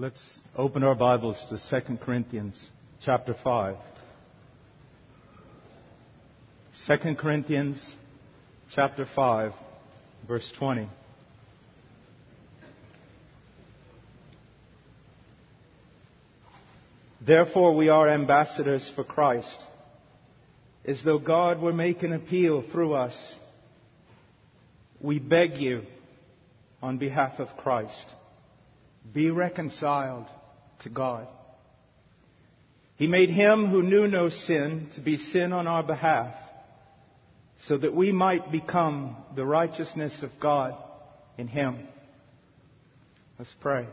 Let's open our Bibles to 2 Corinthians chapter 5. 2 Corinthians chapter 5, verse 20. Therefore, we are ambassadors for Christ, as though God were making appeal through us. We beg you, on behalf of Christ, be reconciled to God. He made him who knew no sin to be sin on our behalf, so that we might become the righteousness of God in him. Let's pray.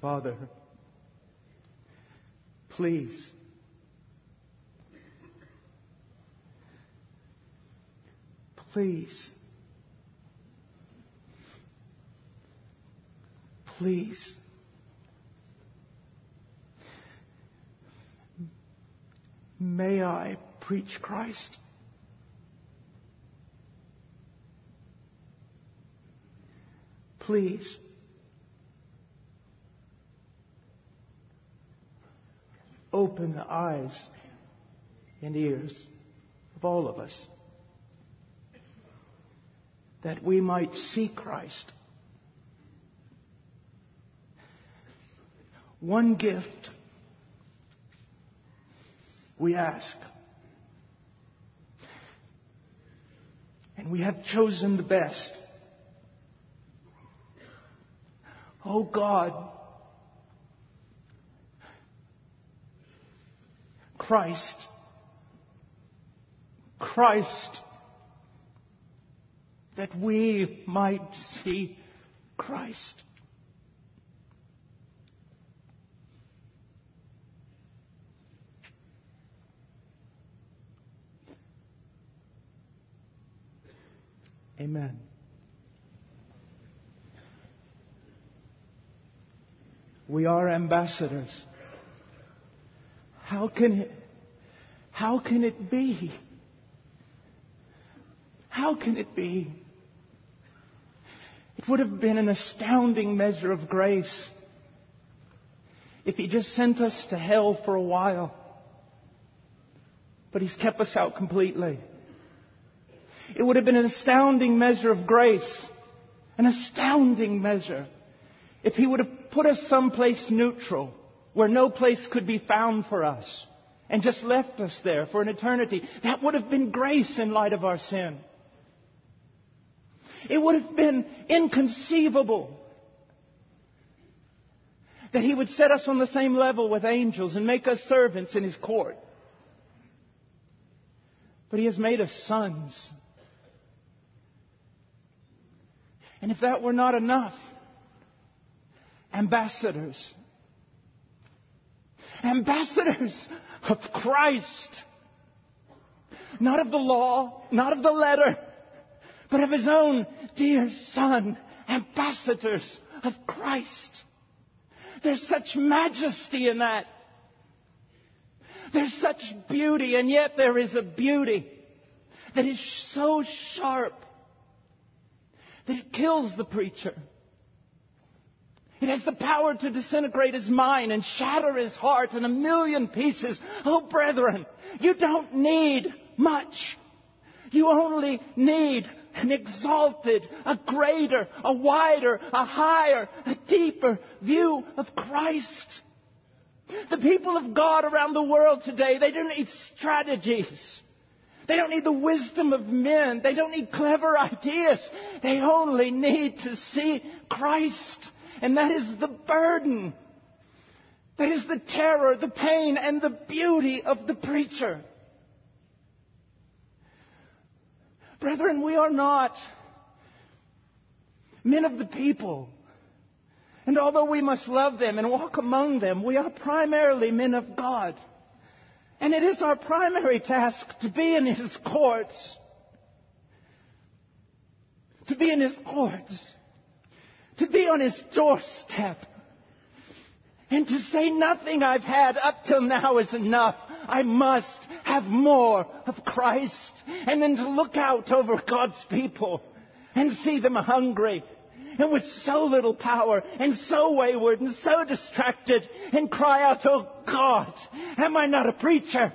Father, please. Please. Please. May I preach Christ? Please. Open the eyes and ears of all of us that we might see Christ. One gift we ask. And we have chosen the best. Oh God, Christ. Christ. That we might see Christ. Amen. We are ambassadors. How can it, how can it be? How can it be? It would have been an astounding measure of grace if he just sent us to hell for a while. But he's kept us out completely. It would have been an astounding measure of grace, an astounding measure, if he would have put us someplace neutral where no place could be found for us and just left us there for an eternity. That would have been grace in light of our sin. It would have been inconceivable that He would set us on the same level with angels and make us servants in His court. But He has made us sons. And if that were not enough, ambassadors ambassadors of Christ. Not of the law, not of the letter, but of his own dear son, ambassadors of Christ. There's such majesty in that. There's such beauty, and yet there is a beauty that is so sharp that it kills the preacher. It has the power to disintegrate his mind and shatter his heart in a million pieces. Oh, brethren, you don't need much. You only need an exalted, a greater, a wider, a higher, a deeper view of Christ. The people of God around the world today, they don't need strategies. They don't need the wisdom of men. They don't need clever ideas. They only need to see Christ. And that is the burden. That is the terror, the pain, and the beauty of the preacher. Brethren, we are not men of the people. And although we must love them and walk among them, we are primarily men of God. And it is our primary task to be in His courts. To be in His courts to be on his doorstep And to say nothing I've had up till now is enough. I must have more of Christ. And then to look out over God's people and see them hungry and with so little power and so wayward and so distracted and cry out, Oh God, am I not a preacher?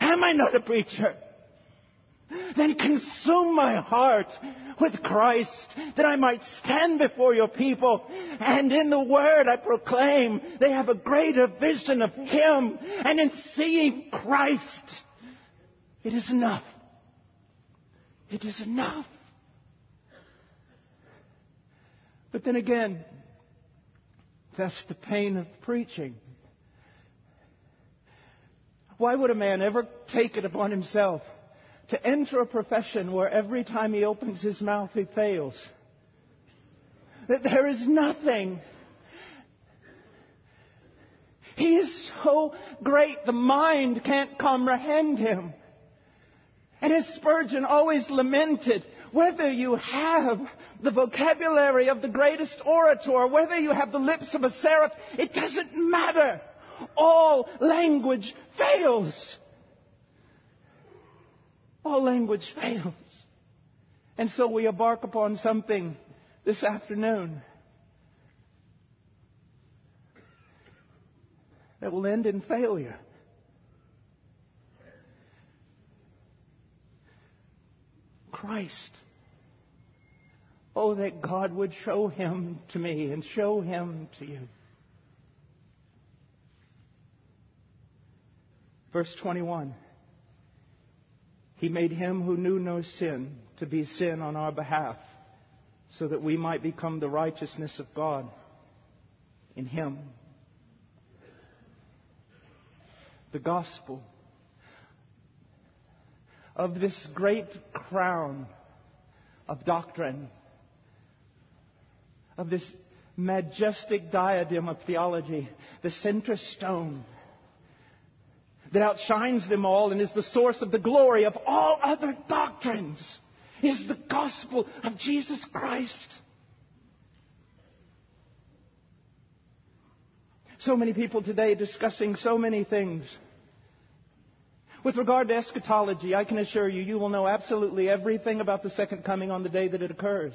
Am I not a preacher? Then consume my heart with Christ that I might stand before your people and in the word I proclaim they have a greater vision of Him and in seeing Christ it is enough. It is enough. But then again, that's the pain of preaching. Why would a man ever take it upon himself to enter a profession where every time he opens his mouth he fails? That there is nothing. He is so great the mind can't comprehend him. And as Spurgeon always lamented, whether you have the vocabulary of the greatest orator, whether you have the lips of a seraph, it doesn't matter. All language fails. All language fails. And so we embark upon something this afternoon that will end in failure. Christ. Oh, that God would show him to me and show him to you. Verse 21. He made him who knew no sin to be sin on our behalf so that we might become the righteousness of God in him. The gospel of this great crown of doctrine, of this majestic diadem of theology, the center stone that outshines them all and is the source of the glory of all other doctrines is the gospel of Jesus Christ. So many people today discussing so many things. With regard to eschatology, I can assure you, you will know absolutely everything about the second coming on the day that it occurs.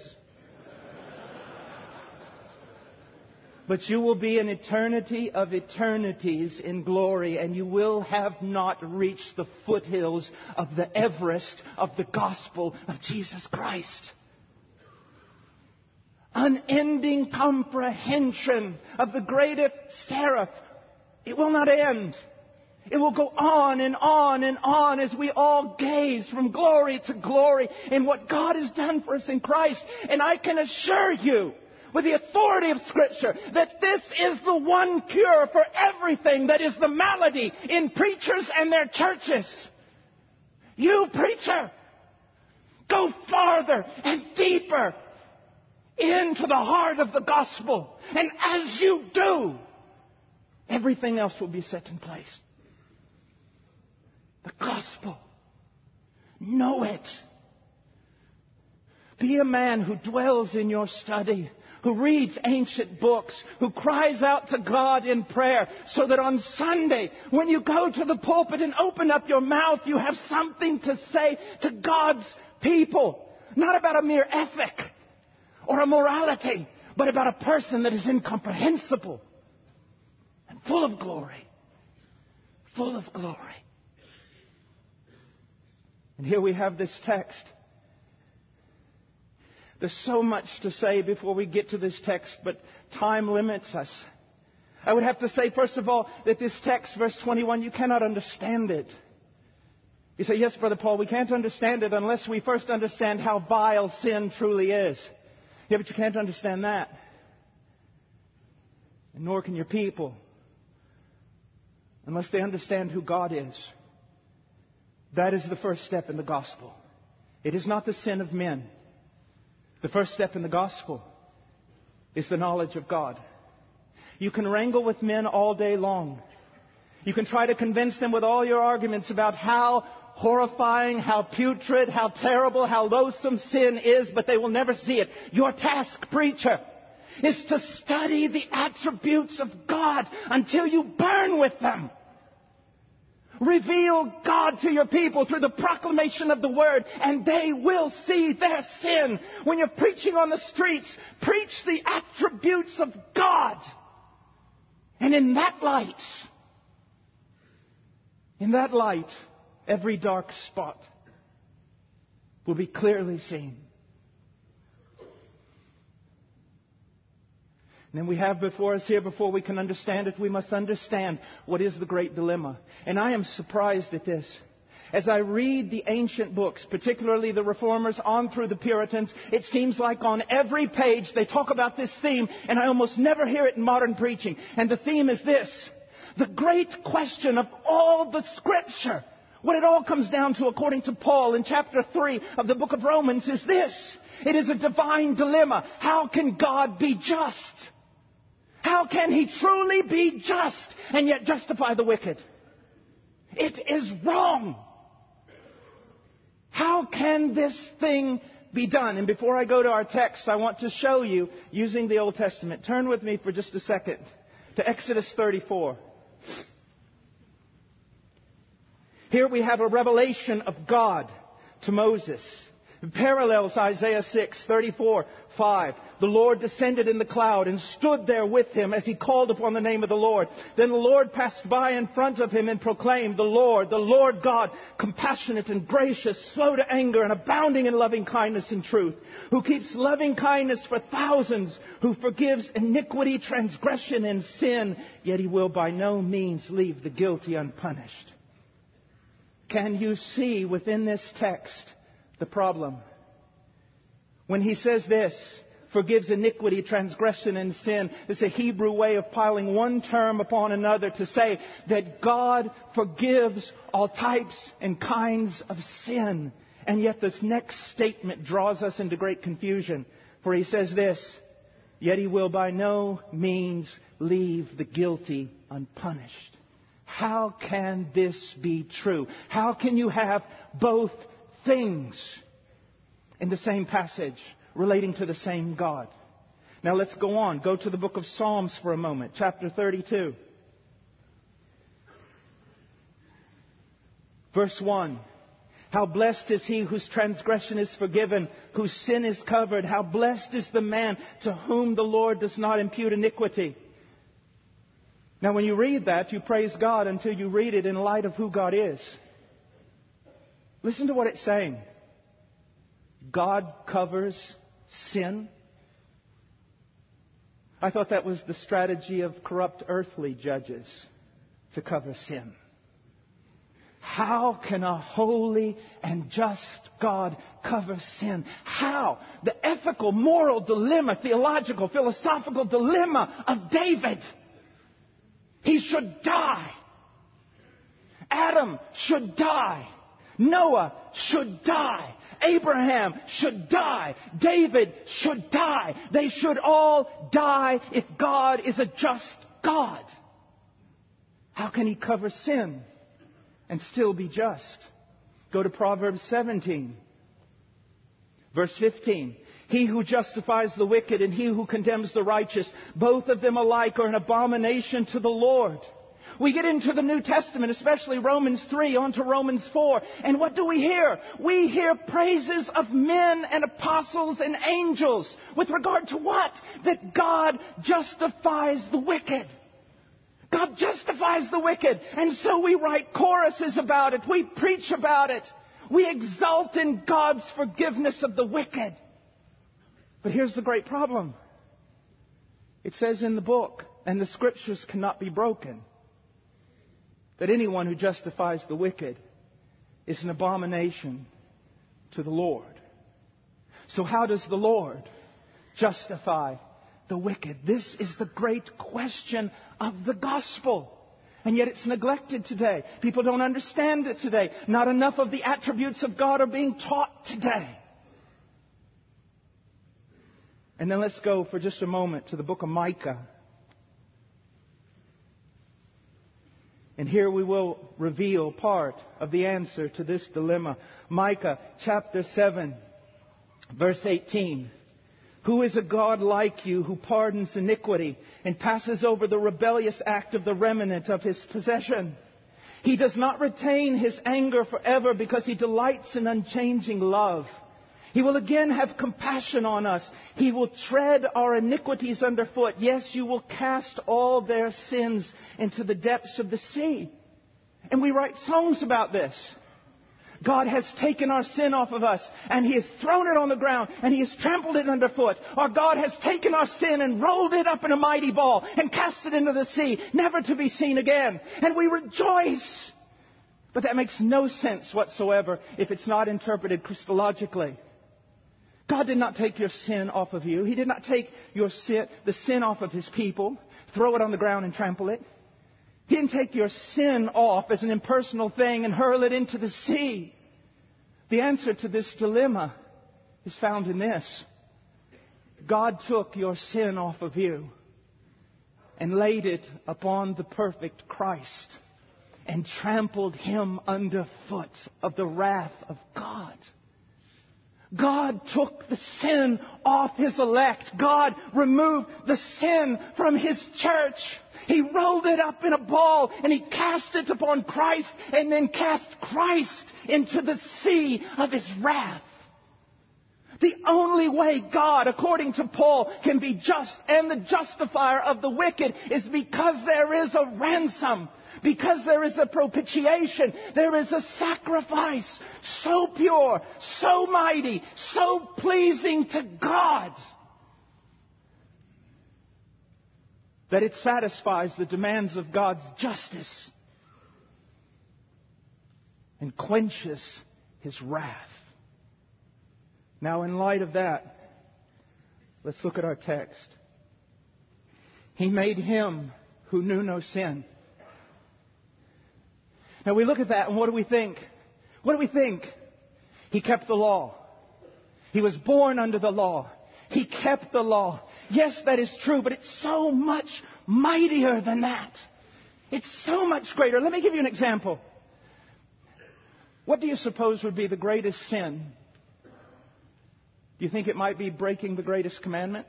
But you will be an eternity of eternities in glory, and you will have not reached the foothills of the Everest of the gospel of Jesus Christ. Unending comprehension of the greatest seraph. It will not end. It will go on and on and on as we all gaze from glory to glory in what God has done for us in Christ. And I can assure you, with the authority of Scripture, that this is the one cure for everything that is the malady in preachers and their churches. You preacher, go farther and deeper into the heart of the gospel. And as you do, everything else will be set in place. The gospel. Know it. Be a man who dwells in your study, who reads ancient books, who cries out to God in prayer, so that on Sunday, when you go to the pulpit and open up your mouth, you have something to say to God's people. Not about a mere ethic or a morality, but about a person that is incomprehensible and full of glory. Full of glory. And here we have this text. There's so much to say before we get to this text, but time limits us. I would have to say, first of all, that this text, verse 21, you cannot understand it. You say, yes, Brother Paul, we can't understand it unless we first understand how vile sin truly is. Yeah, but you can't understand that. And nor can your people unless they understand who God is. That is the first step in the gospel. It is not the sin of men. The first step in the gospel is the knowledge of God. You can wrangle with men all day long. You can try to convince them with all your arguments about how horrifying, how putrid, how terrible, how loathsome sin is, but they will never see it. Your task, preacher, is to study the attributes of God until you burn with them. Reveal God to your people through the proclamation of the word and they will see their sin. When you're preaching on the streets, preach the attributes of God. And in that light, in that light, every dark spot will be clearly seen. And then we have before us here, before we can understand it, we must understand what is the great dilemma. And I am surprised at this. As I read the ancient books, particularly the Reformers on through the Puritans, it seems like on every page they talk about this theme, and I almost never hear it in modern preaching. And the theme is this. The great question of all the scripture. What it all comes down to, according to Paul in chapter 3 of the book of Romans, is this. It is a divine dilemma. How can God be just? How can he truly be just and yet justify the wicked? It is wrong. How can this thing be done? And before I go to our text, I want to show you using the Old Testament. Turn with me for just a second to Exodus 34. Here we have a revelation of God to Moses. Parallels Isaiah 6, 34, 5. The Lord descended in the cloud and stood there with him as he called upon the name of the Lord. Then the Lord passed by in front of him and proclaimed, The Lord, the Lord God, compassionate and gracious, slow to anger and abounding in loving kindness and truth, who keeps loving kindness for thousands, who forgives iniquity, transgression, and sin, yet he will by no means leave the guilty unpunished. Can you see within this text the problem? When he says this, forgives iniquity, transgression, and sin. It's a Hebrew way of piling one term upon another to say that God forgives all types and kinds of sin. And yet this next statement draws us into great confusion. For he says this, yet he will by no means leave the guilty unpunished. How can this be true? How can you have both things in the same passage? relating to the same God. Now let's go on. Go to the book of Psalms for a moment, chapter 32. Verse 1. How blessed is he whose transgression is forgiven, whose sin is covered. How blessed is the man to whom the Lord does not impute iniquity. Now, when you read that, you praise God until you read it in light of who God is. Listen to what it's saying. God covers sin? I thought that was the strategy of corrupt earthly judges to cover sin. How can a holy and just God cover sin? How? The ethical, moral dilemma, theological, philosophical dilemma of David. He should die. Adam should die. Noah should die. Abraham should die. David should die. They should all die if God is a just God. How can he cover sin and still be just? Go to Proverbs 17. Verse 15. He who justifies the wicked and he who condemns the righteous, both of them alike are an abomination to the Lord. We get into the New Testament, especially Romans 3, onto Romans 4, and what do we hear? We hear praises of men and apostles and angels with regard to what? That God justifies the wicked. God justifies the wicked. And so we write choruses about it. We preach about it. We exult in God's forgiveness of the wicked. But here's the great problem. It says in the book, and the scriptures cannot be broken that anyone who justifies the wicked is an abomination to the Lord. So how does the Lord justify the wicked? This is the great question of the gospel. And yet it's neglected today. People don't understand it today. Not enough of the attributes of God are being taught today. And then let's go for just a moment to the book of Micah. And here we will reveal part of the answer to this dilemma. Micah chapter 7, verse 18. Who is a God like you who pardons iniquity and passes over the rebellious act of the remnant of his possession? He does not retain his anger forever because he delights in unchanging love. He will again have compassion on us. He will tread our iniquities underfoot. Yes, you will cast all their sins into the depths of the sea. And we write songs about this. God has taken our sin off of us and He has thrown it on the ground and He has trampled it underfoot. Our God has taken our sin and rolled it up in a mighty ball and cast it into the sea, never to be seen again. And we rejoice. But that makes no sense whatsoever if it's not interpreted Christologically. God did not take your sin off of you. He did not take your sin, the sin off of His people, throw it on the ground and trample it. He didn't take your sin off as an impersonal thing and hurl it into the sea. The answer to this dilemma is found in this. God took your sin off of you and laid it upon the perfect Christ and trampled him underfoot of the wrath of God. God took the sin off his elect. God removed the sin from his church. He rolled it up in a ball and he cast it upon Christ and then cast Christ into the sea of his wrath. The only way God, according to Paul, can be just and the justifier of the wicked is because there is a ransom. Because there is a propitiation, there is a sacrifice so pure, so mighty, so pleasing to God that it satisfies the demands of God's justice and quenches his wrath. Now, in light of that, let's look at our text. He made him who knew no sin. Now we look at that and what do we think? What do we think? He kept the law. He was born under the law. He kept the law. Yes, that is true, but it's so much mightier than that. It's so much greater. Let me give you an example. What do you suppose would be the greatest sin? Do you think it might be breaking the greatest commandment?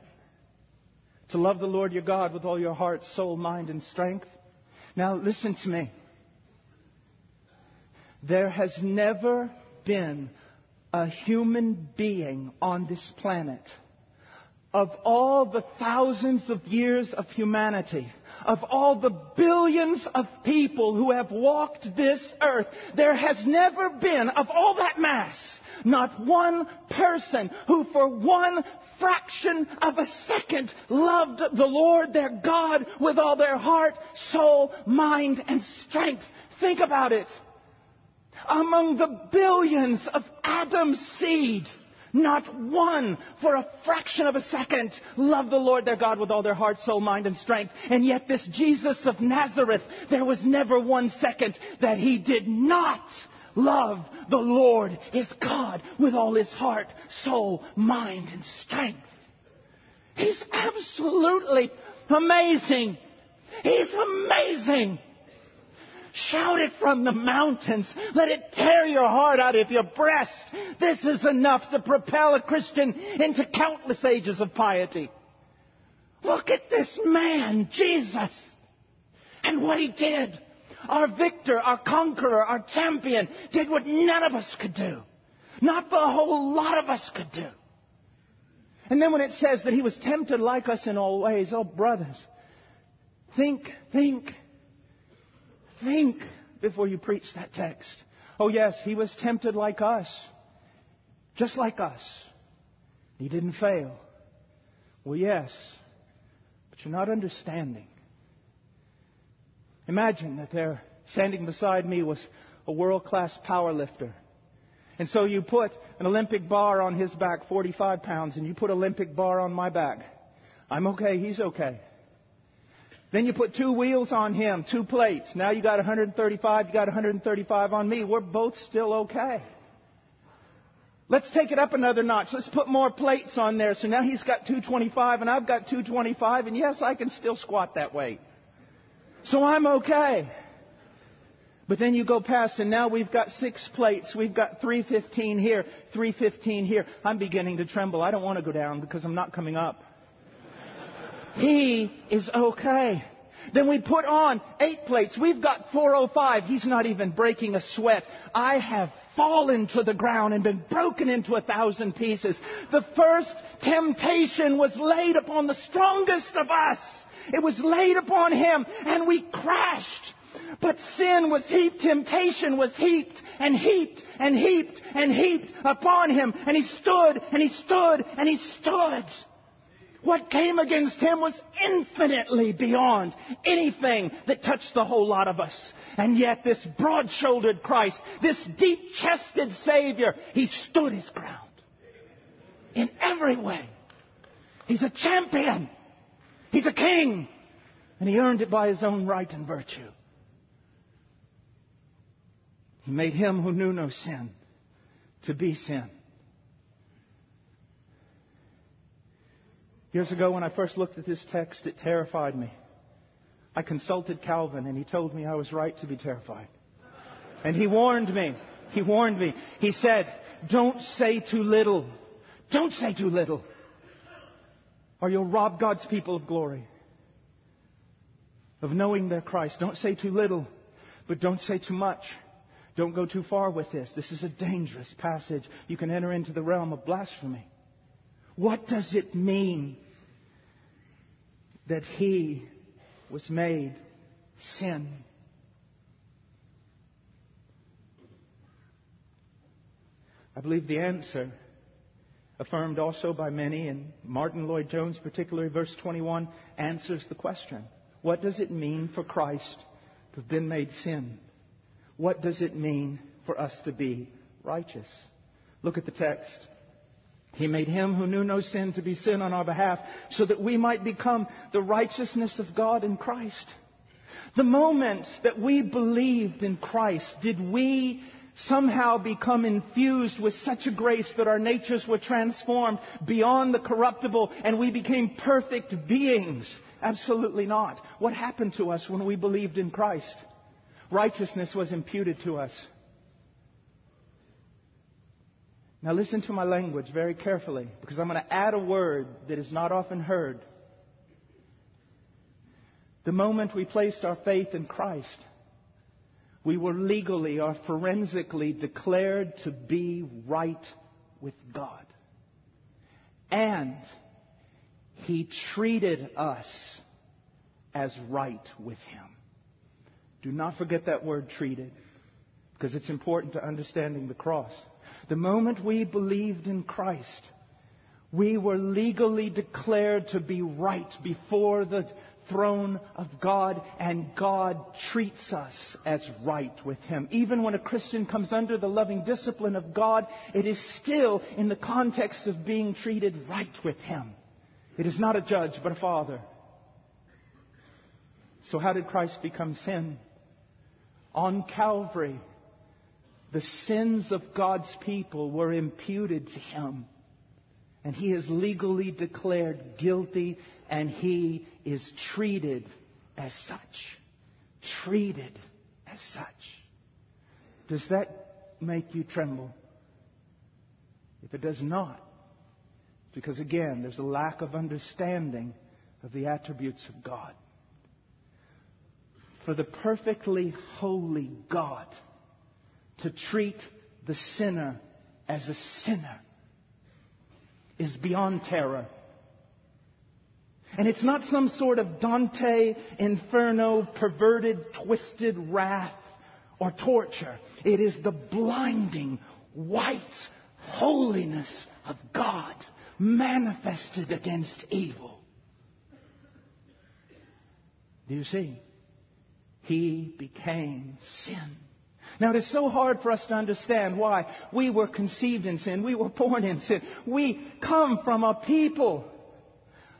To love the Lord your God with all your heart, soul, mind, and strength? Now listen to me. There has never been a human being on this planet of all the thousands of years of humanity, of all the billions of people who have walked this earth, there has never been, of all that mass, not one person who for one fraction of a second loved the Lord their God with all their heart, soul, mind, and strength. Think about it. Among the billions of Adam's seed, not one for a fraction of a second loved the Lord their God with all their heart, soul, mind, and strength. And yet this Jesus of Nazareth, there was never one second that he did not love the Lord his God with all his heart, soul, mind, and strength. He's absolutely amazing. He's amazing. Shout it from the mountains. Let it tear your heart out of your breast. This is enough to propel a Christian into countless ages of piety. Look at this man, Jesus, and what he did. Our victor, our conqueror, our champion did what none of us could do. Not the whole lot of us could do. And then when it says that he was tempted like us in all ways, oh brothers, think, think, Think before you preach that text. Oh, yes, he was tempted like us, just like us. He didn't fail. Well, yes, but you're not understanding. Imagine that there, standing beside me, was a world class power lifter. And so you put an Olympic bar on his back, 45 pounds, and you put Olympic bar on my back. I'm okay, he's okay. Then you put two wheels on him, two plates. Now you got 135, you got 135 on me. We're both still okay. Let's take it up another notch. Let's put more plates on there. So now he's got 225 and I've got 225 and yes, I can still squat that weight. So I'm okay. But then you go past and now we've got six plates. We've got 315 here, 315 here. I'm beginning to tremble. I don't want to go down because I'm not coming up. He is okay. Then we put on eight plates. We've got 405. He's not even breaking a sweat. I have fallen to the ground and been broken into a thousand pieces. The first temptation was laid upon the strongest of us. It was laid upon him and we crashed. But sin was heaped, temptation was heaped and heaped and heaped and heaped upon him. And he stood and he stood and he stood. What came against him was infinitely beyond anything that touched the whole lot of us. And yet this broad-shouldered Christ, this deep-chested Savior, he stood his ground. In every way. He's a champion. He's a king. And he earned it by his own right and virtue. He made him who knew no sin to be sin Years ago, when I first looked at this text, it terrified me. I consulted Calvin, and he told me I was right to be terrified. And he warned me. He warned me. He said, Don't say too little. Don't say too little. Or you'll rob God's people of glory, of knowing their Christ. Don't say too little, but don't say too much. Don't go too far with this. This is a dangerous passage. You can enter into the realm of blasphemy. What does it mean that he was made sin? I believe the answer, affirmed also by many, and Martyn Lloyd-Jones, particularly verse 21, answers the question. What does it mean for Christ to have been made sin? What does it mean for us to be righteous? Look at the text. He made him who knew no sin to be sin on our behalf so that we might become the righteousness of God in Christ. The moment that we believed in Christ, did we somehow become infused with such a grace that our natures were transformed beyond the corruptible and we became perfect beings? Absolutely not. What happened to us when we believed in Christ? Righteousness was imputed to us. Now listen to my language very carefully because I'm going to add a word that is not often heard. The moment we placed our faith in Christ, we were legally or forensically declared to be right with God. And He treated us as right with Him. Do not forget that word treated because it's important to understanding the cross. The moment we believed in Christ, we were legally declared to be right before the throne of God, and God treats us as right with Him. Even when a Christian comes under the loving discipline of God, it is still in the context of being treated right with Him. It is not a judge, but a father. So how did Christ become sin? On Calvary, the sins of God's people were imputed to him. And he is legally declared guilty and he is treated as such. Treated as such. Does that make you tremble? If it does not, it's because again, there's a lack of understanding of the attributes of God. For the perfectly holy God, to treat the sinner as a sinner is beyond terror. And it's not some sort of Dante Inferno perverted, twisted wrath or torture. It is the blinding, white holiness of God manifested against evil. Do you see? He became sin now it is so hard for us to understand why we were conceived in sin. We were born in sin. We come from a people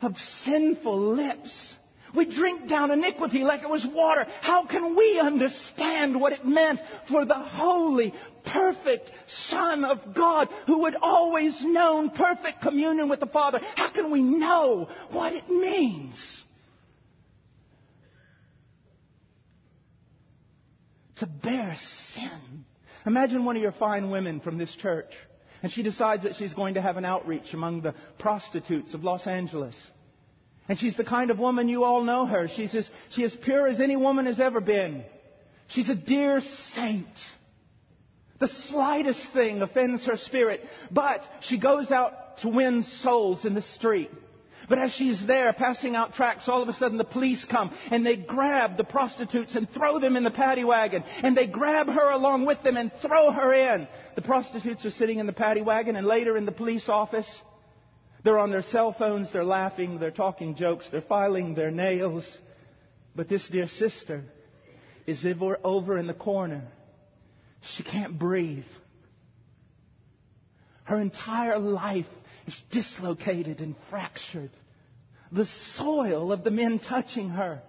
of sinful lips. We drink down iniquity like it was water. How can we understand what it meant for the holy, perfect Son of God who had always known perfect communion with the Father? How can we know what it means? To bear sin. Imagine one of your fine women from this church, and she decides that she's going to have an outreach among the prostitutes of Los Angeles. And she's the kind of woman you all know her. She's as, she's as pure as any woman has ever been. She's a dear saint. The slightest thing offends her spirit, but she goes out to win souls in the street. But as she's there passing out tracts, all of a sudden the police come and they grab the prostitutes and throw them in the paddy wagon. And they grab her along with them and throw her in. The prostitutes are sitting in the paddy wagon and later in the police office. They're on their cell phones, they're laughing, they're talking jokes, they're filing their nails. But this dear sister is over in the corner. She can't breathe. Her entire life is dislocated and fractured. The soil of the men touching her.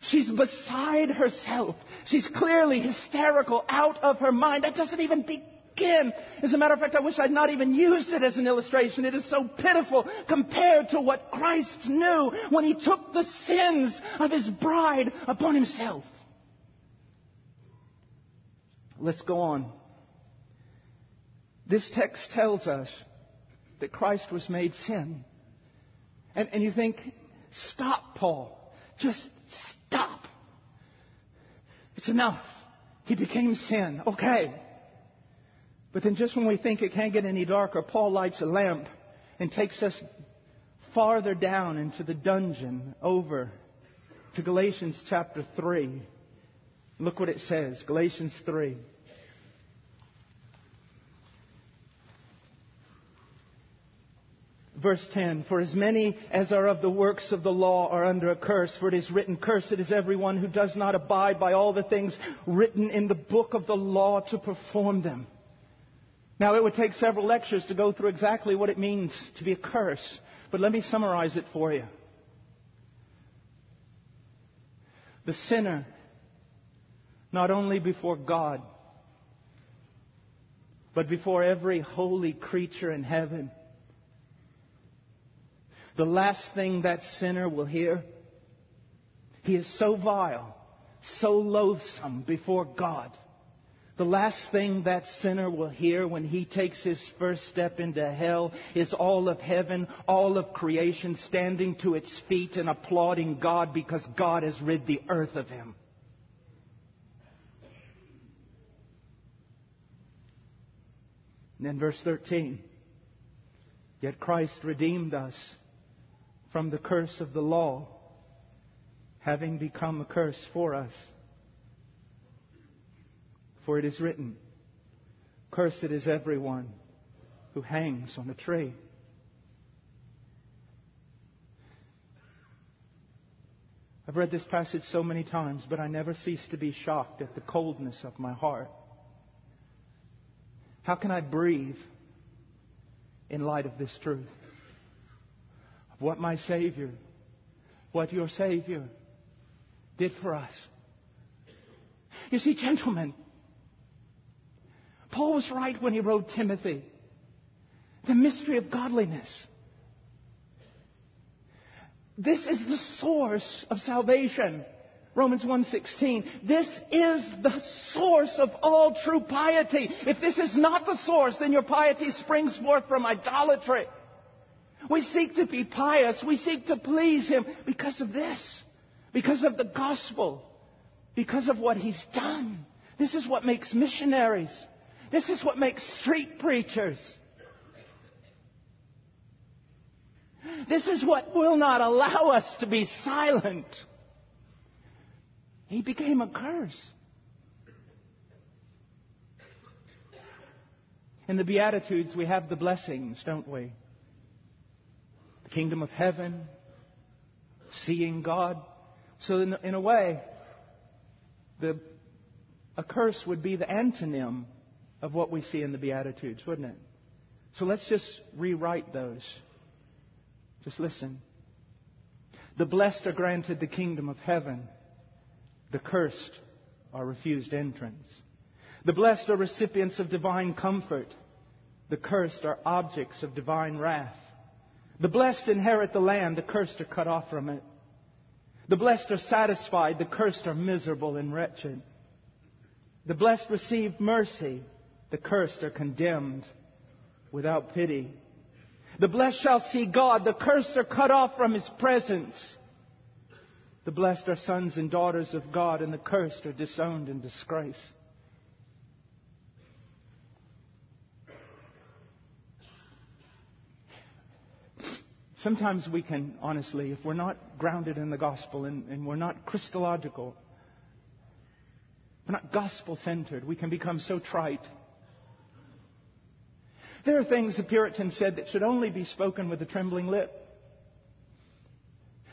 She's beside herself. She's clearly hysterical, out of her mind. That doesn't even begin. As a matter of fact, I wish I'd not even used it as an illustration. It is so pitiful compared to what Christ knew when he took the sins of his bride upon himself. Let's go on. This text tells us that Christ was made sin. And, and you think, stop, Paul. Just stop. It's enough. He became sin. Okay. But then just when we think it can't get any darker, Paul lights a lamp and takes us farther down into the dungeon over to Galatians chapter 3. Look what it says. Galatians 3. Verse 10, For as many as are of the works of the law are under a curse, for it is written, Cursed is everyone who does not abide by all the things written in the book of the law to perform them. Now, it would take several lectures to go through exactly what it means to be a curse, but let me summarize it for you. The sinner, not only before God, but before every holy creature in heaven, the last thing that sinner will hear, he is so vile, so loathsome before God. The last thing that sinner will hear when he takes his first step into hell is all of heaven, all of creation standing to its feet and applauding God because God has rid the earth of him. And then verse 13. Yet Christ redeemed us from the curse of the law, having become a curse for us. For it is written, Cursed is everyone who hangs on a tree. I've read this passage so many times, but I never cease to be shocked at the coldness of my heart. How can I breathe in light of this truth? What my Savior, what your Savior did for us. You see, gentlemen, Paul was right when he wrote Timothy. The mystery of godliness. This is the source of salvation. Romans 1:16. This is the source of all true piety. If this is not the source, then your piety springs forth from idolatry. We seek to be pious. We seek to please Him because of this, because of the gospel, because of what He's done. This is what makes missionaries. This is what makes street preachers. This is what will not allow us to be silent. He became a curse. In the Beatitudes, we have the blessings, don't we? The kingdom of heaven, seeing God. So, in, in a way, the, a curse would be the antonym of what we see in the Beatitudes, wouldn't it? So let's just rewrite those. Just listen. The blessed are granted the kingdom of heaven. The cursed are refused entrance. The blessed are recipients of divine comfort. The cursed are objects of divine wrath. The blessed inherit the land, the cursed are cut off from it. The blessed are satisfied, the cursed are miserable and wretched. The blessed receive mercy. The cursed are condemned without pity. The blessed shall see God. The cursed are cut off from his presence. The blessed are sons and daughters of God, and the cursed are disowned and disgraced. Sometimes we can, honestly, if we're not grounded in the gospel and, and we're not Christological, we're not gospel centered, we can become so trite. There are things the Puritans said that should only be spoken with a trembling lip.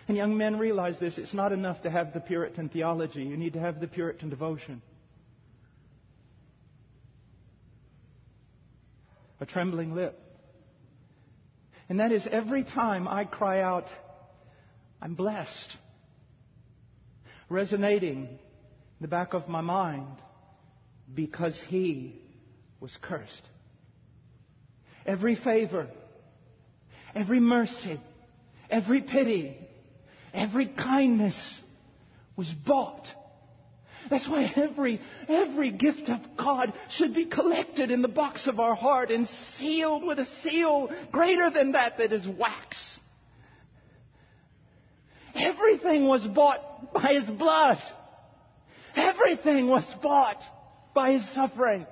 And young men realize this. It's not enough to have the Puritan theology. You need to have the Puritan devotion. A trembling lip. And that is every time I cry out, I'm blessed. Resonating in the back of my mind because he was cursed. Every favor, every mercy, every pity, every kindness was bought that's why every, every gift of God should be collected in the box of our heart and sealed with a seal greater than that that is wax. Everything was bought by His blood. Everything was bought by His suffering.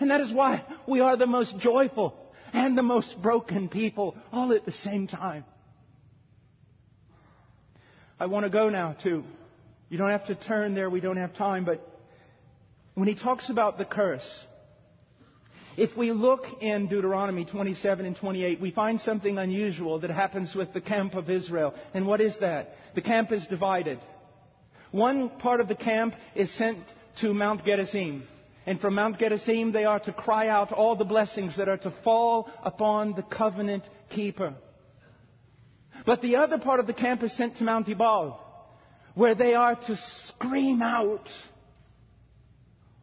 And that is why we are the most joyful and the most broken people all at the same time. I want to go now to you don't have to turn there, we don't have time, but when he talks about the curse, if we look in Deuteronomy 27 and 28, we find something unusual that happens with the camp of Israel. And what is that? The camp is divided. One part of the camp is sent to Mount Gerizim. And from Mount Gerizim, they are to cry out all the blessings that are to fall upon the covenant keeper. But the other part of the camp is sent to Mount Ebal where they are to scream out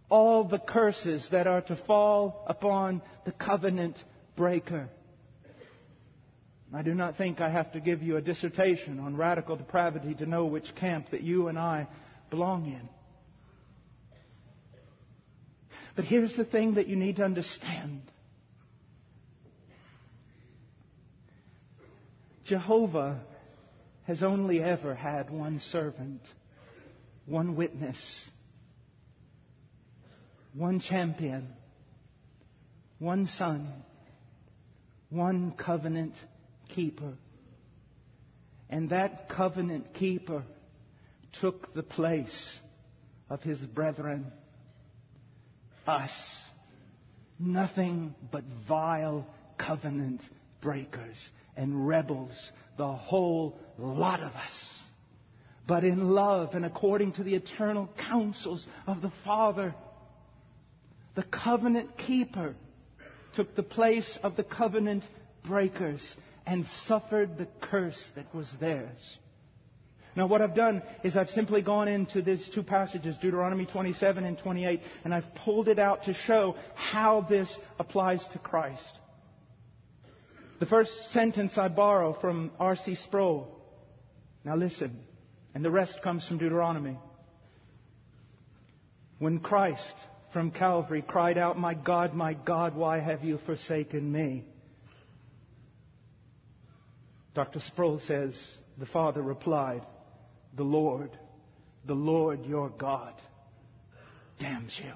all the curses that are to fall upon the covenant breaker. I do not think I have to give you a dissertation on radical depravity to know which camp that you and I belong in. But here's the thing that you need to understand Jehovah has only ever had one servant, one witness, one champion, one son, one covenant keeper. And that covenant keeper took the place of his brethren, us. Nothing but vile covenant breakers and rebels the whole lot of us. But in love and according to the eternal counsels of the Father, the covenant keeper took the place of the covenant breakers and suffered the curse that was theirs. Now, what I've done is I've simply gone into these two passages, Deuteronomy 27 and 28, and I've pulled it out to show how this applies to Christ. The first sentence I borrow from R.C. Sproul. Now listen, and the rest comes from Deuteronomy. When Christ from Calvary cried out, My God, my God, why have you forsaken me? Dr. Sproul says, The Father replied, The Lord, the Lord your God damns you.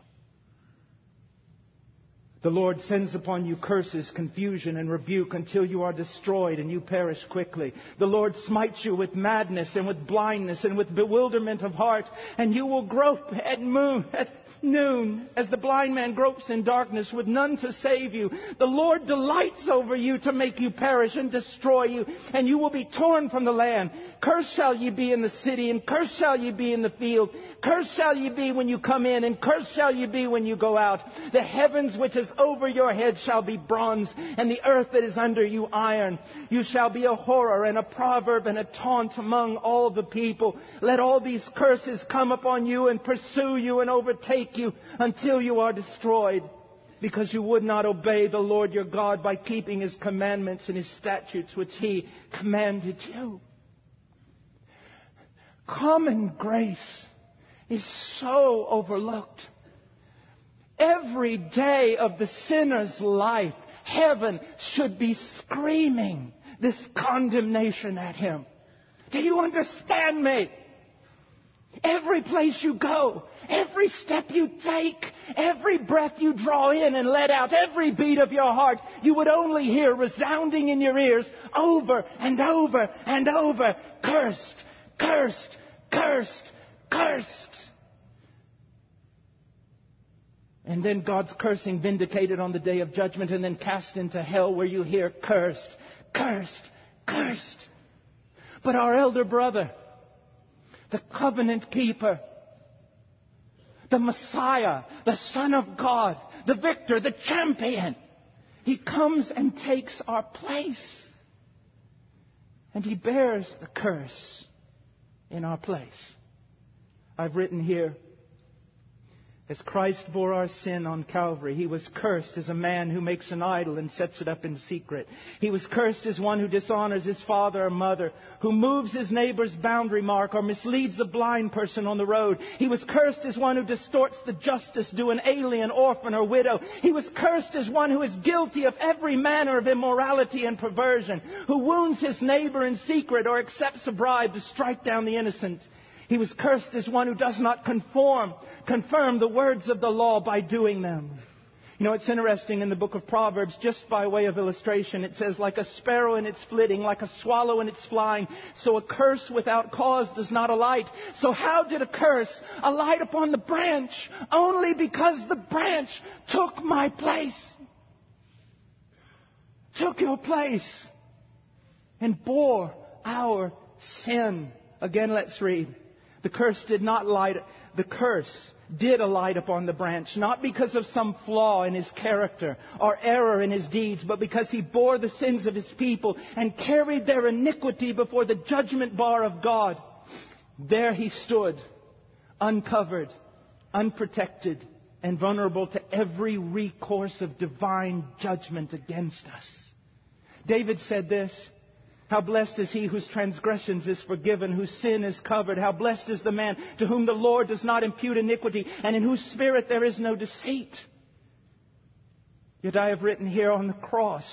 The Lord sends upon you curses, confusion, and rebuke until you are destroyed and you perish quickly. The Lord smites you with madness and with blindness and with bewilderment of heart, and you will grope moon, at noon as the blind man gropes in darkness with none to save you. The Lord delights over you to make you perish and destroy you, and you will be torn from the land. Cursed shall ye be in the city, and cursed shall ye be in the field. Cursed shall ye be when you come in, and cursed shall ye be when you go out. The heavens which is over your head shall be bronze, and the earth that is under you iron. You shall be a horror and a proverb and a taunt among all the people. Let all these curses come upon you and pursue you and overtake you until you are destroyed because you would not obey the Lord your God by keeping his commandments and his statutes which he commanded you. Common grace is so overlooked. Every day of the sinner's life, heaven should be screaming this condemnation at him. Do you understand me? Every place you go, every step you take, every breath you draw in and let out, every beat of your heart, you would only hear resounding in your ears over and over and over, cursed, cursed, cursed, cursed. And then God's cursing vindicated on the day of judgment and then cast into hell where you hear cursed, cursed, cursed. But our elder brother, the covenant keeper, the Messiah, the Son of God, the victor, the champion, he comes and takes our place. And he bears the curse in our place. I've written here, as Christ bore our sin on Calvary, he was cursed as a man who makes an idol and sets it up in secret. He was cursed as one who dishonors his father or mother, who moves his neighbor's boundary mark or misleads a blind person on the road. He was cursed as one who distorts the justice due an alien, orphan, or widow. He was cursed as one who is guilty of every manner of immorality and perversion, who wounds his neighbor in secret or accepts a bribe to strike down the innocent. He was cursed as one who does not conform, confirm the words of the law by doing them. You know, it's interesting in the book of Proverbs, just by way of illustration, it says, like a sparrow in its flitting, like a swallow in its flying, so a curse without cause does not alight. So how did a curse alight upon the branch? Only because the branch took my place. Took your place. And bore our sin. Again, let's read. The curse did not light, the curse did alight upon the branch, not because of some flaw in his character or error in his deeds, but because he bore the sins of his people and carried their iniquity before the judgment bar of God. There he stood, uncovered, unprotected, and vulnerable to every recourse of divine judgment against us. David said this, how blessed is he whose transgressions is forgiven, whose sin is covered. How blessed is the man to whom the Lord does not impute iniquity, and in whose spirit there is no deceit. Yet I have written here on the cross,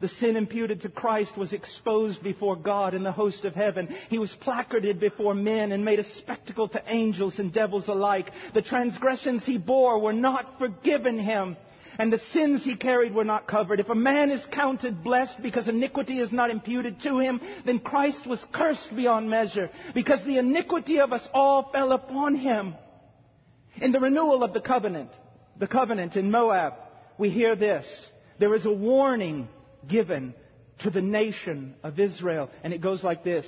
the sin imputed to Christ was exposed before God and the host of heaven. He was placarded before men and made a spectacle to angels and devils alike. The transgressions he bore were not forgiven him and the sins he carried were not covered. If a man is counted blessed because iniquity is not imputed to him, then Christ was cursed beyond measure because the iniquity of us all fell upon him. In the renewal of the covenant, the covenant in Moab, we hear this. There is a warning given to the nation of Israel, and it goes like this.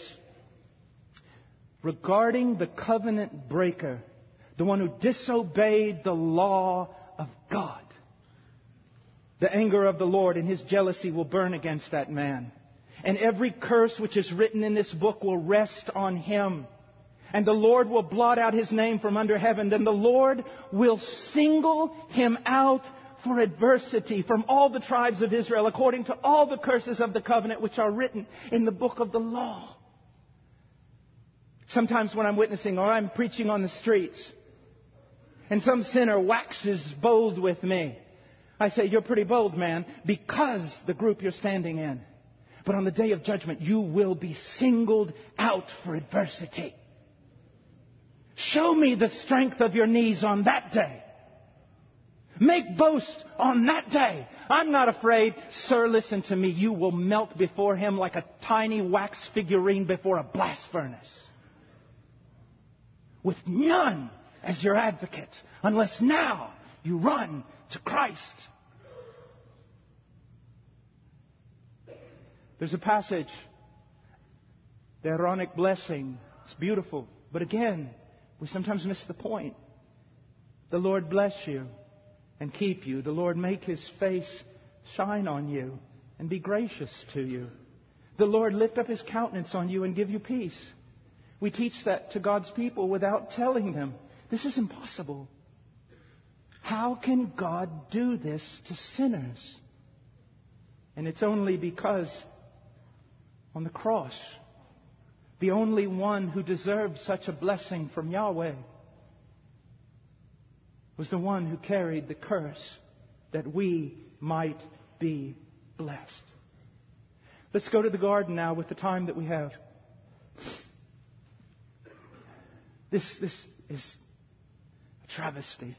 Regarding the covenant breaker, the one who disobeyed the law of God. The anger of the Lord and his jealousy will burn against that man. And every curse which is written in this book will rest on him. And the Lord will blot out his name from under heaven. Then the Lord will single him out for adversity from all the tribes of Israel according to all the curses of the covenant which are written in the book of the law. Sometimes when I'm witnessing or I'm preaching on the streets and some sinner waxes bold with me, I say, you're pretty bold, man, because the group you're standing in. But on the day of judgment, you will be singled out for adversity. Show me the strength of your knees on that day. Make boast on that day. I'm not afraid. Sir, listen to me. You will melt before him like a tiny wax figurine before a blast furnace. With none as your advocate, unless now you run to Christ. There's a passage, the Aaronic blessing. It's beautiful. But again, we sometimes miss the point. The Lord bless you and keep you. The Lord make his face shine on you and be gracious to you. The Lord lift up his countenance on you and give you peace. We teach that to God's people without telling them. This is impossible. How can God do this to sinners? And it's only because on the cross, the only one who deserved such a blessing from Yahweh, was the one who carried the curse that we might be blessed. Let's go to the garden now with the time that we have. This, this is a travesty.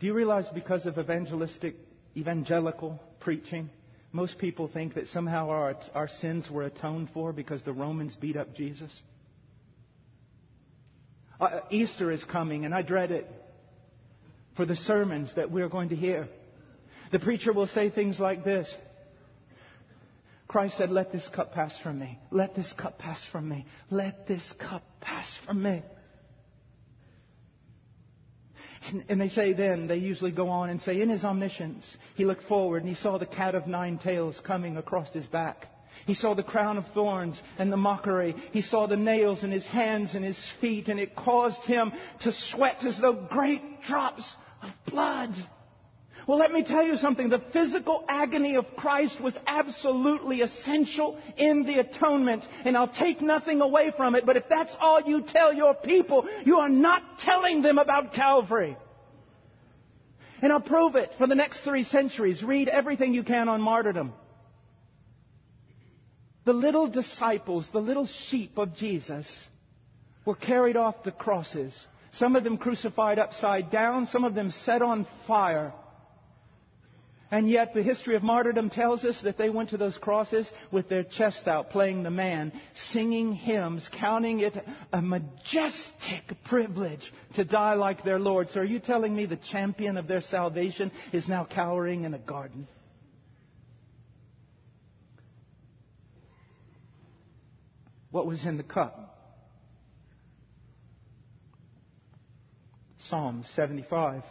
Do you realize because of evangelistic, evangelical preaching, most people think that somehow our, our sins were atoned for because the Romans beat up Jesus? Uh, Easter is coming, and I dread it for the sermons that we're going to hear. The preacher will say things like this Christ said, Let this cup pass from me. Let this cup pass from me. Let this cup pass from me. And, they say then, they usually go on and say, in his omniscience, he looked forward and he saw the cat of nine tails coming across his back. He saw the crown of thorns and the mockery. He saw the nails in his hands and his feet, and it caused him to sweat as though great drops of blood. Well, let me tell you something. The physical agony of Christ was absolutely essential in the atonement. And I'll take nothing away from it. But if that's all you tell your people, you are not telling them about Calvary. And I'll prove it for the next three centuries. Read everything you can on martyrdom. The little disciples, the little sheep of Jesus, were carried off the crosses. Some of them crucified upside down, some of them set on fire. And yet the history of martyrdom tells us that they went to those crosses with their chest out, playing the man, singing hymns, counting it a majestic privilege to die like their Lord. So are you telling me the champion of their salvation is now cowering in a garden? What was in the cup? Psalm 75.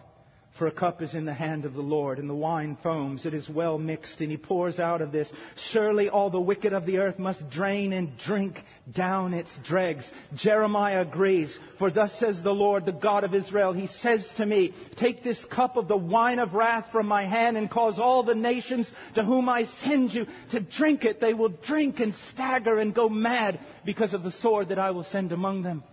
For a cup is in the hand of the Lord, and the wine foams. It is well mixed, and he pours out of this. Surely all the wicked of the earth must drain and drink down its dregs. Jeremiah agrees. For thus says the Lord, the God of Israel, He says to me, Take this cup of the wine of wrath from my hand, and cause all the nations to whom I send you to drink it. They will drink and stagger and go mad because of the sword that I will send among them.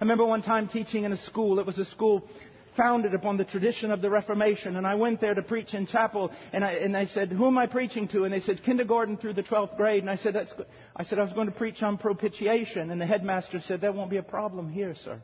I remember one time teaching in a school. It was a school founded upon the tradition of the Reformation. And I went there to preach in chapel, and I, and I said, "Who am I preaching to?" And they said, "Kindergarten through the 12th grade." And I said, "That's." I said I was going to preach on propitiation, and the headmaster said, "That won't be a problem here, sir."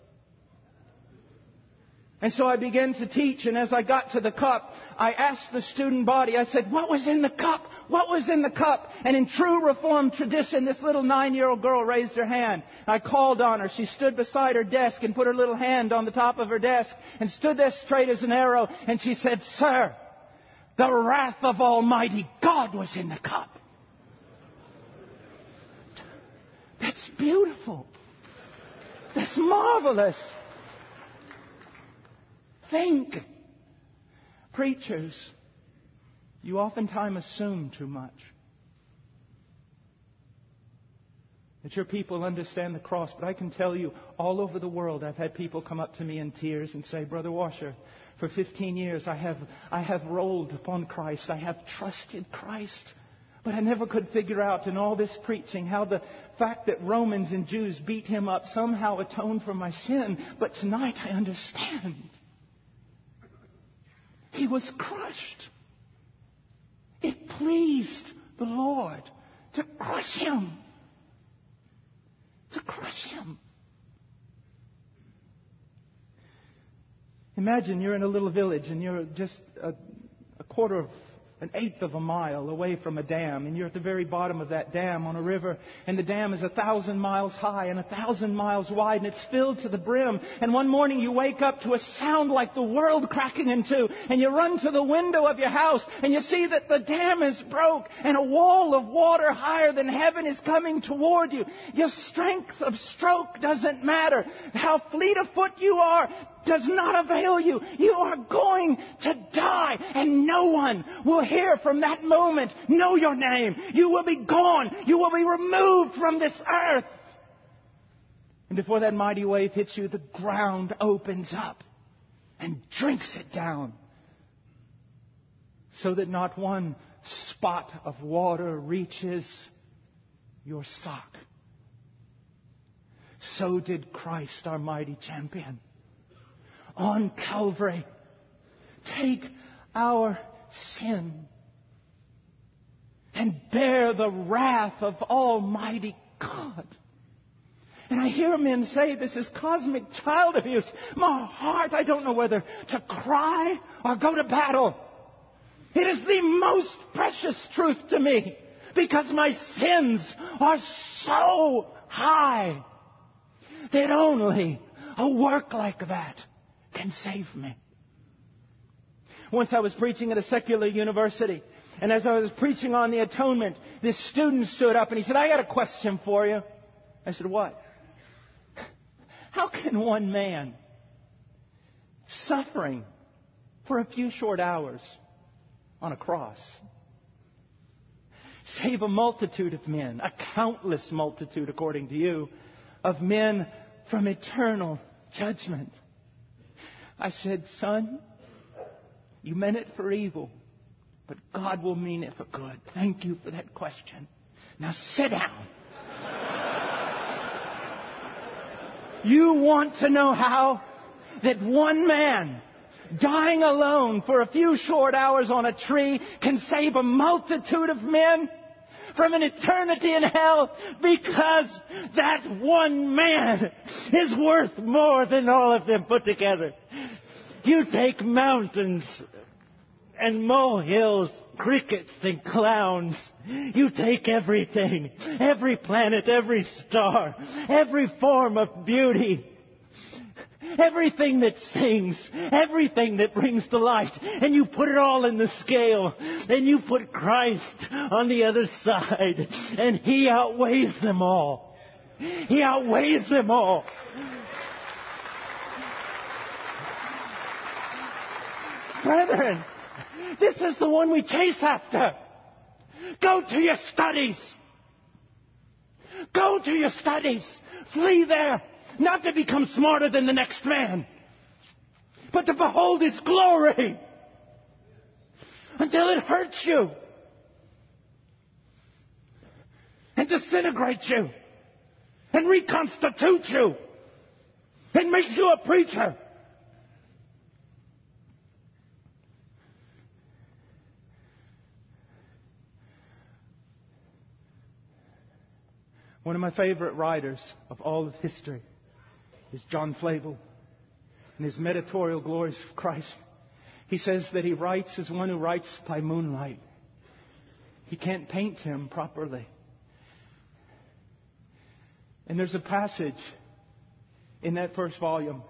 And so I began to teach, and as I got to the cup, I asked the student body, I said, what was in the cup? What was in the cup? And in true Reformed tradition, this little nine-year-old girl raised her hand. I called on her. She stood beside her desk and put her little hand on the top of her desk and stood there straight as an arrow, and she said, Sir, the wrath of Almighty God was in the cup. That's beautiful. That's marvelous think. Preachers, you oftentimes assume too much. That your people understand the cross, but I can tell you, all over the world, I've had people come up to me in tears and say, Brother Washer, for 15 years I have, I have rolled upon Christ. I have trusted Christ. But I never could figure out in all this preaching how the fact that Romans and Jews beat him up somehow atoned for my sin. But tonight I understand. He was crushed. It pleased the Lord to crush him. To crush him. Imagine you're in a little village and you're just a, a quarter of an eighth of a mile away from a dam, and you're at the very bottom of that dam on a river, and the dam is a thousand miles high and a thousand miles wide, and it's filled to the brim. And one morning you wake up to a sound like the world cracking in two, and you run to the window of your house, and you see that the dam is broke, and a wall of water higher than heaven is coming toward you. Your strength of stroke doesn't matter. How fleet of foot you are does not avail you. You are going to die, and no one will hear from that moment know your name. You will be gone. You will be removed from this earth. And before that mighty wave hits you, the ground opens up and drinks it down so that not one spot of water reaches your sock. so did Christ, our mighty champion. On Calvary, take our sin and bear the wrath of Almighty God. And I hear men say this is cosmic child abuse. My heart, I don't know whether to cry or go to battle. It is the most precious truth to me because my sins are so high that only a work like that can save me. Once I was preaching at a secular university, and as I was preaching on the atonement, this student stood up and he said, I got a question for you. I said, What? How can one man suffering for a few short hours on a cross save a multitude of men, a countless multitude, according to you, of men from eternal judgment? I said, Son, you meant it for evil, but God will mean it for good. Thank you for that question. Now sit down. you want to know how? That one man dying alone for a few short hours on a tree can save a multitude of men from an eternity in hell because that one man is worth more than all of them put together. You take mountains and molehills, crickets and clowns. You take everything, every planet, every star, every form of beauty, everything that sings, everything that brings to light, and you put it all in the scale, and you put Christ on the other side, and He outweighs them all. He outweighs them all. Brethren, this is the one we chase after. Go to your studies. Go to your studies. Flee there. Not to become smarter than the next man, but to behold his glory until it hurts you and disintegrates you and reconstitutes you and makes you a preacher. One of my favorite writers of all of history is John Flavel. In his mediatorial glories of Christ, he says that he writes as one who writes by moonlight. He can't paint him properly. And there's a passage in that first volume,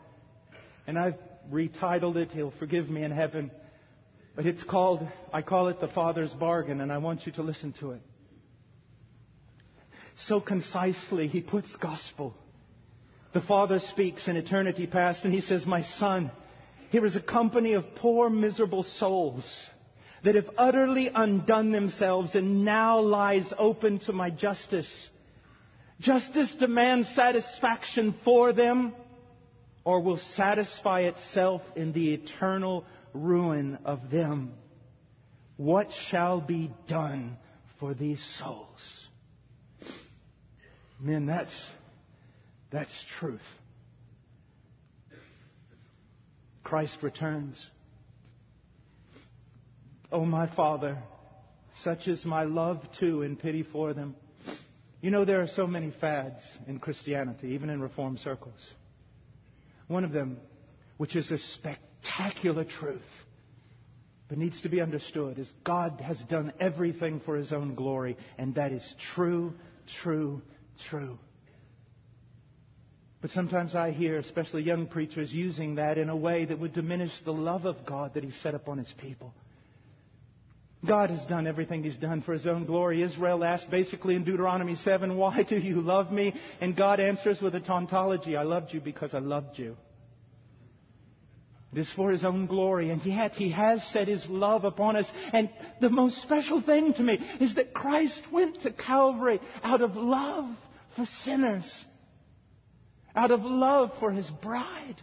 and I've retitled it, He'll forgive me in heaven, but it's called, I call it the Father's Bargain, and I want you to listen to it so concisely. He puts gospel. The Father speaks in eternity past and he says, My son, here is a company of poor, miserable souls that have utterly undone themselves and now lies open to my justice. Justice demands satisfaction for them or will satisfy itself in the eternal ruin of them. What shall be done for these souls? Men, that's, that's truth. Christ returns. Oh, my Father, such is my love too and pity for them. You know, there are so many fads in Christianity, even in Reformed circles. One of them, which is a spectacular truth, but needs to be understood, is God has done everything for His own glory, and that is true, true, true. But sometimes I hear, especially young preachers, using that in a way that would diminish the love of God that He set upon His people. God has done everything He's done for His own glory. Israel asked basically in Deuteronomy 7, Why do you love me? And God answers with a tautology I loved you because I loved you. It is for His own glory, and yet He has set His love upon us. And the most special thing to me is that Christ went to Calvary out of love for sinners, out of love for His bride.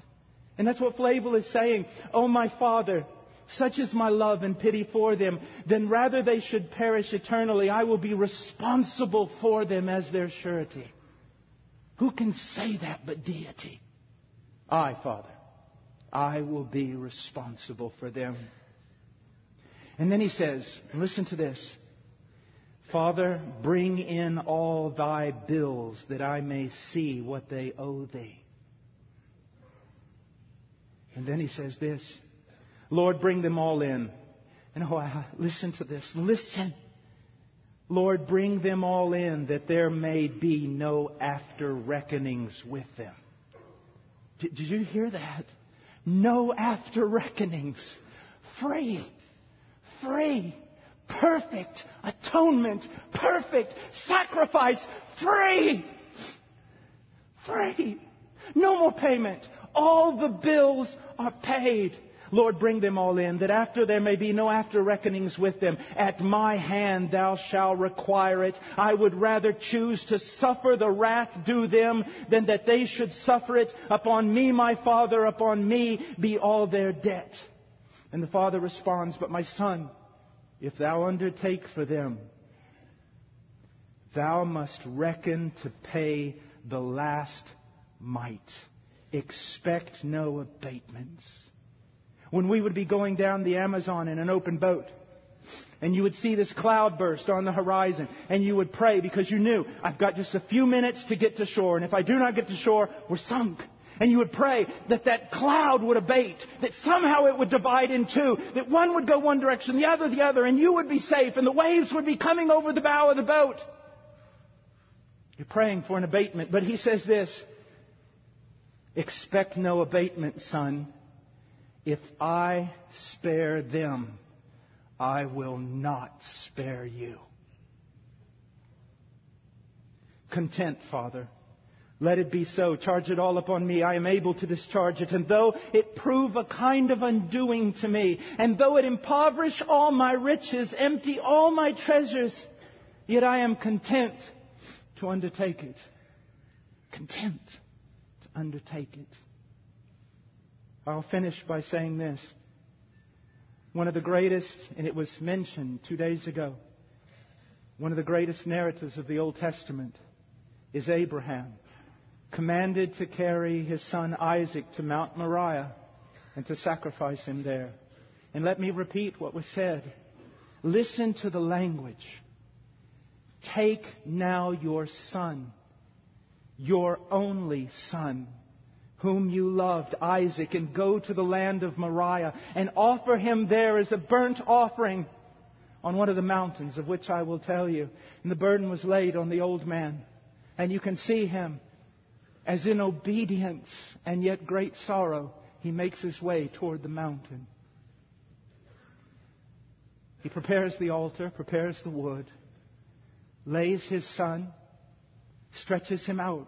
And that's what Flavel is saying. Oh, my Father, such is my love and pity for them, then rather they should perish eternally, I will be responsible for them as their surety. Who can say that but deity? I, Father, I will be responsible for them. And then he says, listen to this. Father, bring in all thy bills that I may see what they owe thee. And then he says this, Lord, bring them all in. And oh, I listen to this. Listen. Lord, bring them all in that there may be no after reckonings with them. Did, did you hear that? No after reckonings. Free. Free. Perfect atonement. Perfect sacrifice. Free. Free. No more payment. All the bills are paid. Lord, bring them all in, that after there may be no after reckonings with them. At my hand thou shalt require it. I would rather choose to suffer the wrath due them than that they should suffer it. Upon me, my Father, upon me be all their debt. And the Father responds, But my Son, if thou undertake for them, thou must reckon to pay the last mite. Expect no abatements when we would be going down the Amazon in an open boat. And you would see this cloud burst on the horizon. And you would pray because you knew, I've got just a few minutes to get to shore. And if I do not get to shore, we're sunk. And you would pray that that cloud would abate, that somehow it would divide in two, that one would go one direction, the other the other, and you would be safe, and the waves would be coming over the bow of the boat. You're praying for an abatement. But he says this, expect no abatement, son. If I spare them, I will not spare you. Content, Father. Let it be so. Charge it all upon me. I am able to discharge it. And though it prove a kind of undoing to me, and though it impoverish all my riches, empty all my treasures, yet I am content to undertake it. Content to undertake it. I'll finish by saying this. One of the greatest, and it was mentioned two days ago, one of the greatest narratives of the Old Testament is Abraham, commanded to carry his son Isaac to Mount Moriah and to sacrifice him there. And let me repeat what was said. Listen to the language. Take now your son, your only son whom you loved, Isaac, and go to the land of Moriah and offer him there as a burnt offering on one of the mountains of which I will tell you. And the burden was laid on the old man. And you can see him as in obedience and yet great sorrow, he makes his way toward the mountain. He prepares the altar, prepares the wood, lays his son, stretches him out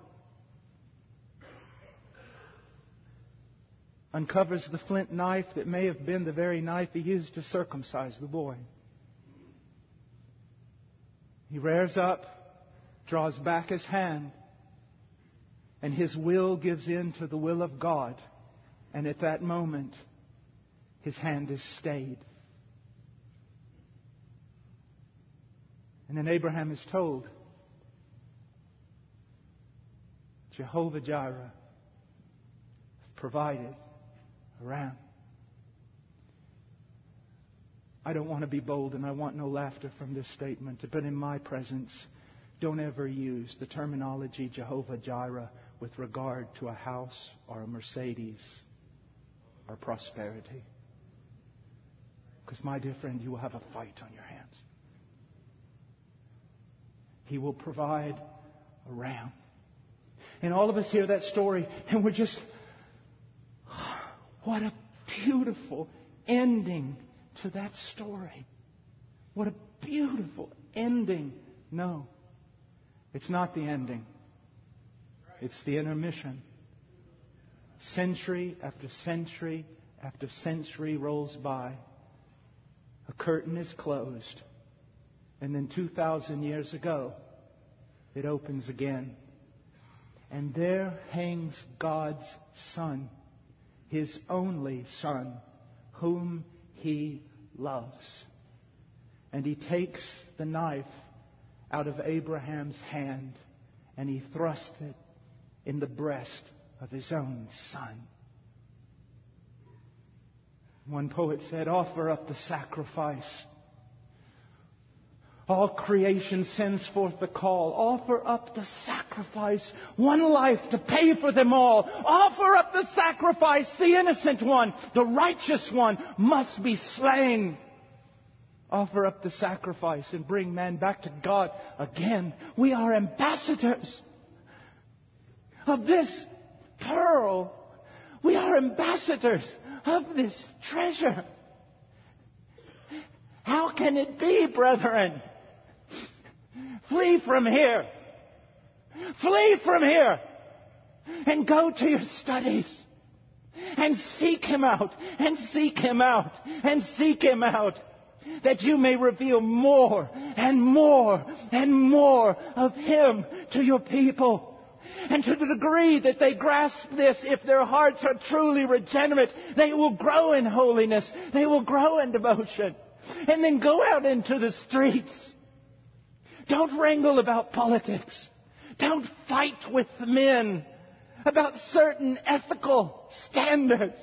uncovers the flint knife that may have been the very knife he used to circumcise the boy. He rears up, draws back his hand, and his will gives in to the will of God. And at that moment, his hand is stayed. And then Abraham is told, Jehovah Jireh provided around. I don't want to be bold and I want no laughter from this statement, but in my presence, don't ever use the terminology Jehovah Jireh with regard to a house or a Mercedes or prosperity. Because, my dear friend, you will have a fight on your hands. He will provide a ram. And all of us hear that story and we're just what a beautiful ending to that story. What a beautiful ending. No, it's not the ending. It's the intermission. Century after century after century rolls by. A curtain is closed. And then 2,000 years ago, it opens again. And there hangs God's Son his only Son, whom he loves. And he takes the knife out of Abraham's hand and he thrusts it in the breast of his own son. One poet said, offer up the sacrifice. All creation sends forth the call. Offer up the sacrifice. One life to pay for them all. Offer up the sacrifice. The innocent one, the righteous one must be slain. Offer up the sacrifice and bring man back to God again. We are ambassadors of this pearl. We are ambassadors of this treasure. How can it be, brethren? Flee from here. Flee from here. And go to your studies. And seek Him out. And seek Him out. And seek Him out. That you may reveal more and more and more of Him to your people. And to the degree that they grasp this, if their hearts are truly regenerate, they will grow in holiness. They will grow in devotion. And then go out into the streets. Don't wrangle about politics. Don't fight with men about certain ethical standards.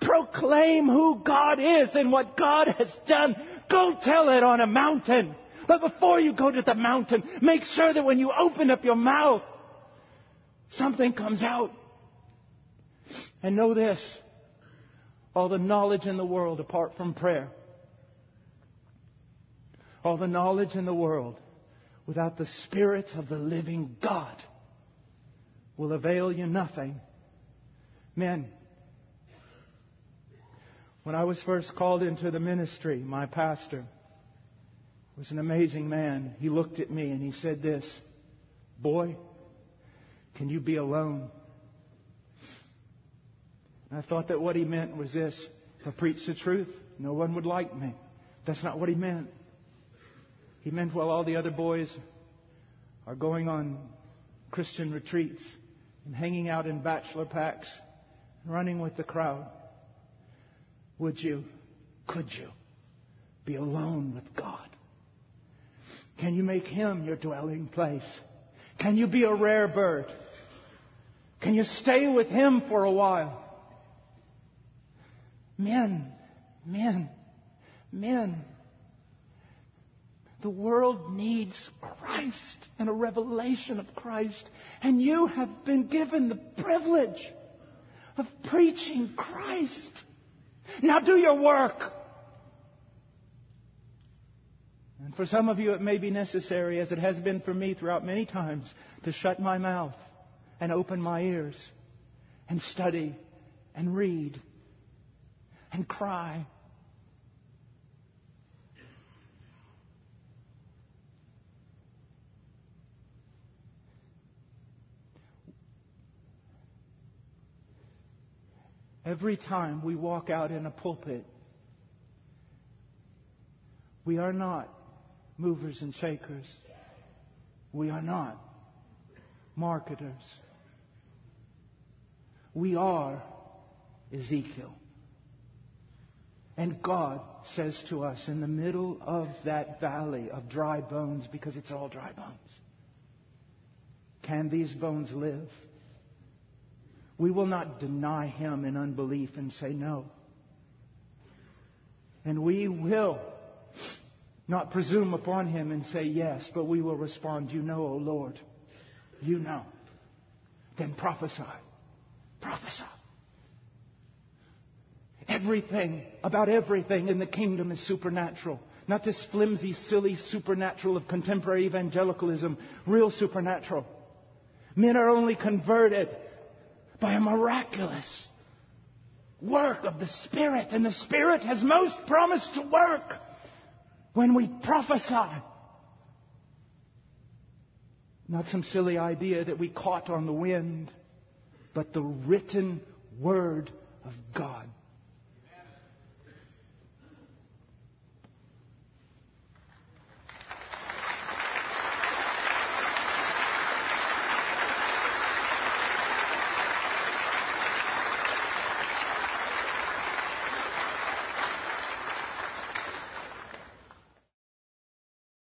Proclaim who God is and what God has done. Go tell it on a mountain. But before you go to the mountain, make sure that when you open up your mouth, Something comes out. And know this all the knowledge in the world apart from prayer, all the knowledge in the world without the Spirit of the living God will avail you nothing. Men, when I was first called into the ministry, my pastor was an amazing man. He looked at me and he said this, Boy, can you be alone? And I thought that what he meant was this if I preach the truth, no one would like me. That's not what he meant. He meant while all the other boys are going on Christian retreats and hanging out in bachelor packs and running with the crowd, would you, could you be alone with God? Can you make Him your dwelling place? Can you be a rare bird? Can you stay with Him for a while? Men, men, men. The world needs Christ and a revelation of Christ. And you have been given the privilege of preaching Christ. Now do your work. And for some of you, it may be necessary, as it has been for me throughout many times, to shut my mouth and open my ears and study and read and cry. Every time we walk out in a pulpit, we are not movers and shakers. We are not marketers. We are Ezekiel. And God says to us in the middle of that valley of dry bones, because it's all dry bones, can these bones live? We will not deny him in unbelief and say no. And we will not presume upon him and say yes, but we will respond, You know, O Lord, you know. Then prophesy. Prophesy. Everything, about everything in the kingdom is supernatural. Not this flimsy, silly supernatural of contemporary evangelicalism. Real supernatural. Men are only converted by a miraculous work of the Spirit. And the Spirit has most promised to work when we prophesy. Not some silly idea that we caught on the wind but the written Word of God.